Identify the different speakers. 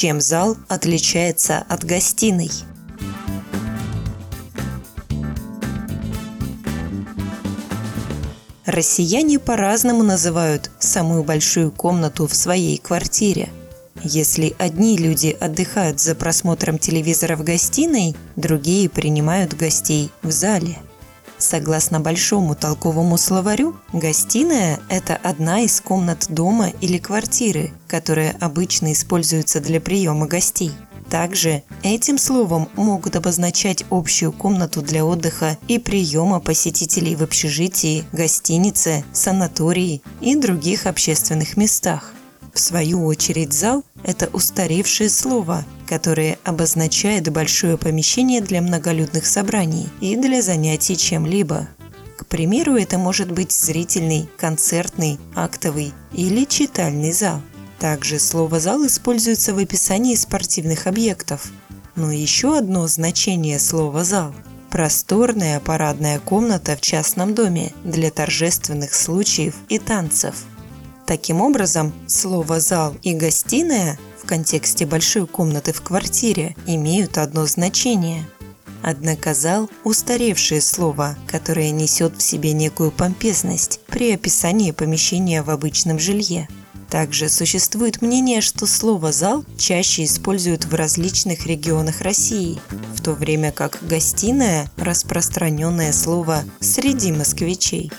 Speaker 1: Чем зал отличается от гостиной? Россияне по-разному называют самую большую комнату в своей квартире. Если одни люди отдыхают за просмотром телевизора в гостиной, другие принимают гостей в зале. Согласно большому толковому словарю, гостиная – это одна из комнат дома или квартиры, которая обычно используется для приема гостей – также этим словом могут обозначать общую комнату для отдыха и приема посетителей в общежитии, гостинице, санатории и других общественных местах. В свою очередь зал – это устаревшее слово, которое обозначает большое помещение для многолюдных собраний и для занятий чем-либо. К примеру, это может быть зрительный, концертный, актовый или читальный зал – также слово «зал» используется в описании спортивных объектов. Но еще одно значение слова «зал» – просторная парадная комната в частном доме для торжественных случаев и танцев. Таким образом, слово «зал» и «гостиная» контексте большой комнаты в квартире имеют одно значение. Однако зал – устаревшее слово, которое несет в себе некую помпезность при описании помещения в обычном жилье. Также существует мнение, что слово «зал» чаще используют в различных регионах России, в то время как «гостиная» – распространенное слово среди москвичей.